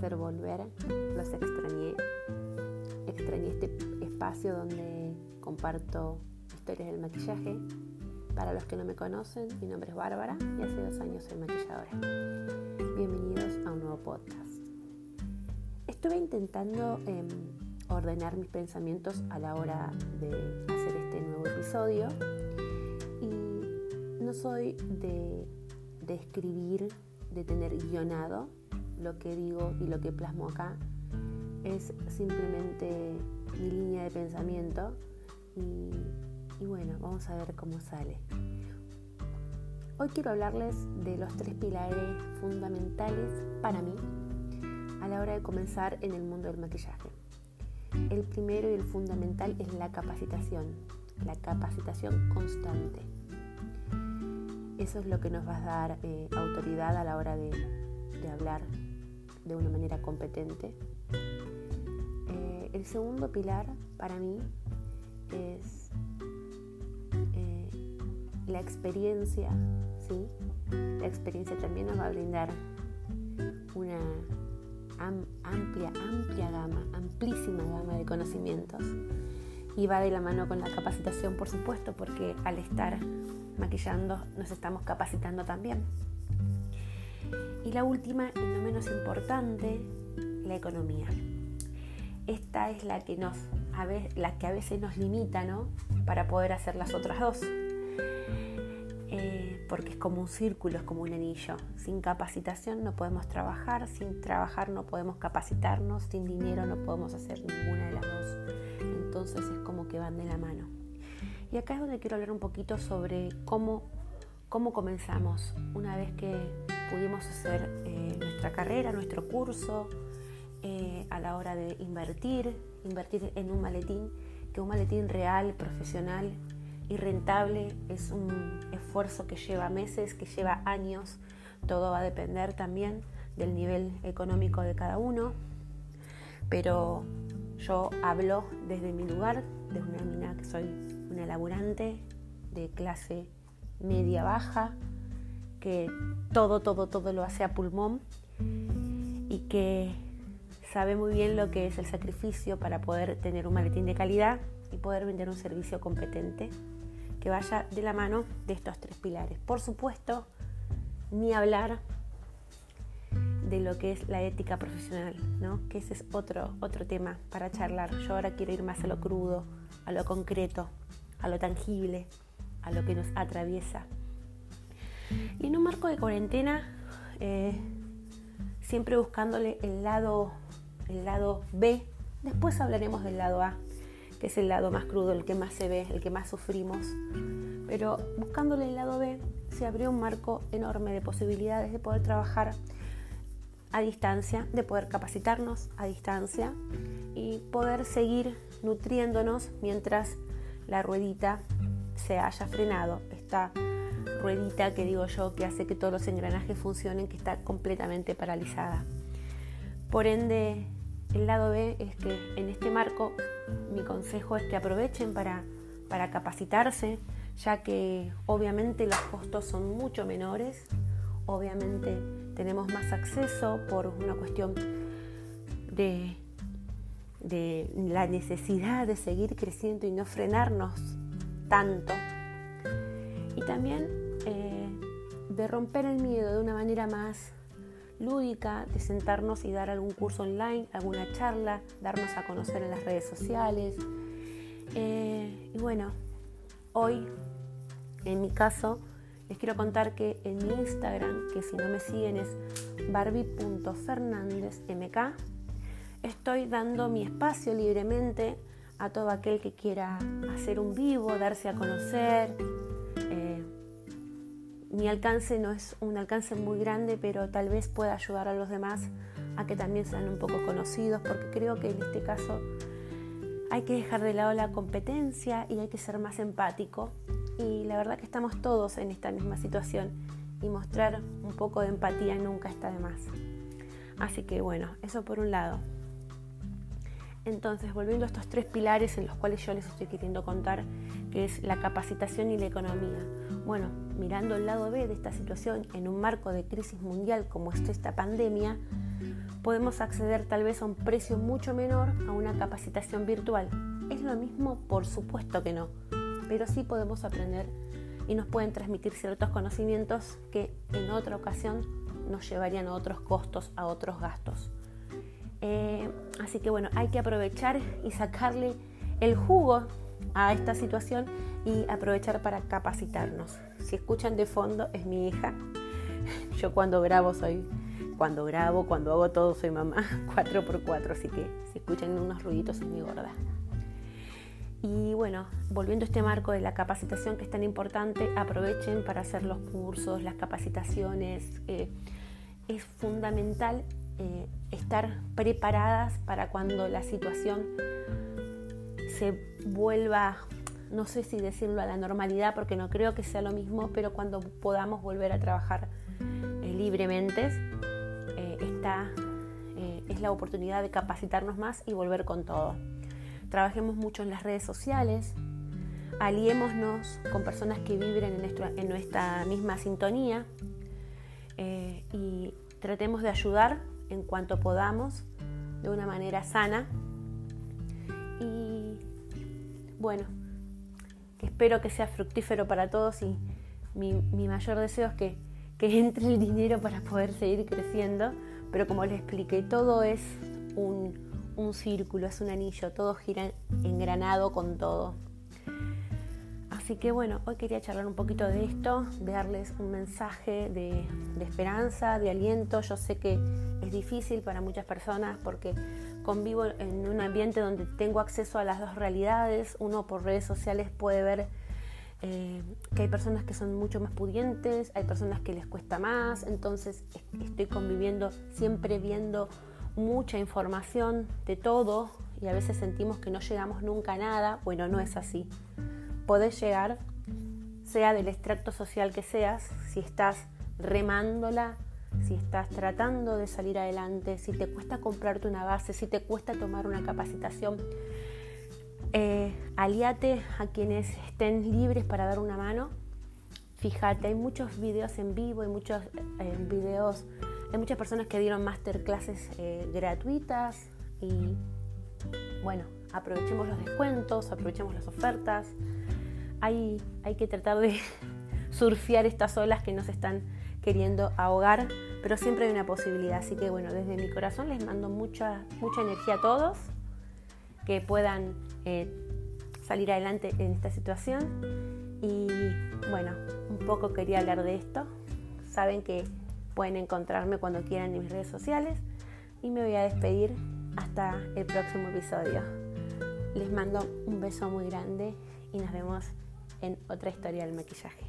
placer volver, los extrañé. Extrañé este espacio donde comparto historias del maquillaje. Para los que no me conocen, mi nombre es Bárbara y hace dos años soy maquilladora. Bienvenidos a un nuevo podcast. Estuve intentando em, ordenar mis pensamientos a la hora de hacer este nuevo episodio y no soy de, de escribir, de tener guionado lo que digo y lo que plasmo acá es simplemente mi línea de pensamiento y, bueno, vamos a ver cómo sale. Hoy quiero hablarles de los tres pilares fundamentales para mí a la hora de comenzar en el mundo del maquillaje. El primero y el fundamental es la capacitación, la capacitación constante. Eso es lo que nos va a dar eh, autoridad a la hora de, de hablar de una manera competente. Eh, el segundo pilar para mí es eh, la experiencia, ¿sí? La experiencia también nos va a brindar una amplia, amplia gama, amplísima gama de conocimientos y va de la mano con la capacitación, por supuesto, porque al estar maquillando nos estamos capacitando también. Y la última, y no menos importante, la economía. Esta es la que, nos, a la que a veces nos limita ¿no? para poder hacer las otras dos. Eh, porque es como un círculo, es como un anillo. Sin capacitación no podemos trabajar, sin trabajar no podemos capacitarnos, sin dinero no podemos hacer ninguna de las dos. Entonces es como que van de la mano. Y acá es donde quiero hablar un poquito sobre cómo, cómo comenzamos una vez que pudimos hacer eh, nuestra carrera, nuestro curso, eh, a la hora de invertir, invertir en un maletín, que un maletín real, profesional y rentable es un esfuerzo que lleva meses, que lleva años, todo va a depender también del nivel económico de cada uno, pero yo hablo desde mi lugar, de una mina que soy una laburante de clase media baja, que todo, todo, todo lo hace a pulmón y que sabe muy bien lo que es el sacrificio para poder tener un maletín de calidad y poder vender un servicio competente que vaya de la mano de estos tres pilares. Por supuesto, ni hablar de lo que es la ética profesional, ¿no? que ese es otro, otro tema para charlar. Yo ahora quiero ir más a lo crudo, a lo concreto, a lo tangible, a lo que nos atraviesa. Y en un marco de cuarentena, eh, siempre buscándole el lado, el lado B, después hablaremos del lado A, que es el lado más crudo, el que más se ve, el que más sufrimos. Pero buscándole el lado B, se abrió un marco enorme de posibilidades de poder trabajar a distancia, de poder capacitarnos a distancia y poder seguir nutriéndonos mientras la ruedita se haya frenado. Está ruedita que digo yo que hace que todos los engranajes funcionen, que está completamente paralizada. Por ende, el lado B es que en este marco mi consejo es que aprovechen para, para capacitarse, ya que obviamente los costos son mucho menores, obviamente tenemos más acceso por una cuestión de, de la necesidad de seguir creciendo y no frenarnos tanto. Y también eh, de romper el miedo de una manera más lúdica, de sentarnos y dar algún curso online, alguna charla, darnos a conocer en las redes sociales. Eh, y bueno, hoy, en mi caso, les quiero contar que en mi Instagram, que si no me siguen es barbie.fernandezmk, estoy dando mi espacio libremente a todo aquel que quiera hacer un vivo, darse a conocer, mi alcance no es un alcance muy grande, pero tal vez pueda ayudar a los demás a que también sean un poco conocidos, porque creo que en este caso hay que dejar de lado la competencia y hay que ser más empático. Y la verdad que estamos todos en esta misma situación y mostrar un poco de empatía nunca está de más. Así que bueno, eso por un lado. Entonces, volviendo a estos tres pilares en los cuales yo les estoy queriendo contar, que es la capacitación y la economía. Bueno, mirando el lado B de esta situación en un marco de crisis mundial como es esta pandemia, podemos acceder tal vez a un precio mucho menor a una capacitación virtual. ¿Es lo mismo? Por supuesto que no, pero sí podemos aprender y nos pueden transmitir ciertos conocimientos que en otra ocasión nos llevarían a otros costos, a otros gastos. Eh, así que bueno, hay que aprovechar y sacarle el jugo a esta situación y aprovechar para capacitarnos. Si escuchan de fondo, es mi hija. Yo cuando grabo soy, cuando grabo, cuando hago todo soy mamá 4x4, así que si escuchan unos ruiditos es mi gorda. Y bueno, volviendo a este marco de la capacitación que es tan importante, aprovechen para hacer los cursos, las capacitaciones. Eh, es fundamental eh, estar preparadas para cuando la situación se vuelva, no sé si decirlo a la normalidad, porque no creo que sea lo mismo, pero cuando podamos volver a trabajar eh, libremente, eh, esta es la oportunidad de capacitarnos más y volver con todo. Trabajemos mucho en las redes sociales, aliémonos con personas que vibren en nuestra, en nuestra misma sintonía y tratemos de ayudar en cuanto podamos, de una manera sana. Y bueno, espero que sea fructífero para todos y mi, mayor deseo es que, que, entre el dinero para poder seguir creciendo, pero como les expliqué, todo es un, un círculo, es un anillo, todo gira engranado con todo. Así que bueno, hoy quería charlar un poquito de esto, de darles un mensaje de, esperanza, de aliento. Yo sé que es difícil para muchas personas porque convivo en un ambiente donde tengo acceso a las dos realidades. Uno por redes sociales puede ver eh, que hay personas que son mucho más pudientes, hay personas que les cuesta más, entonces estoy conviviendo siempre viendo mucha información de todo y a veces sentimos que no llegamos nunca a nada. Bueno, no es así podés llegar, sea del extracto social que seas, si estás remándola, si estás tratando de salir adelante, si te cuesta comprarte una base, si te cuesta tomar una capacitación, eh, aliate a quienes estén libres para dar una mano. Fíjate, hay muchos videos en vivo, hay muchos eh, videos, hay muchas personas que dieron masterclasses eh, gratuitas y bueno, aprovechemos los descuentos, aprovechemos las ofertas hay, que tratar de surfear estas olas que nos están queriendo ahogar, pero siempre hay una posibilidad. Así que bueno, desde mi corazón les mando mucha, mucha energía a todos, que puedan eh, salir adelante en esta situación. Y bueno, un poco quería hablar de esto. Saben que pueden encontrarme cuando quieran en mis redes sociales. Y me voy a despedir hasta el próximo episodio. Les mando un beso muy grande y nos vemos en otra historia del maquillaje.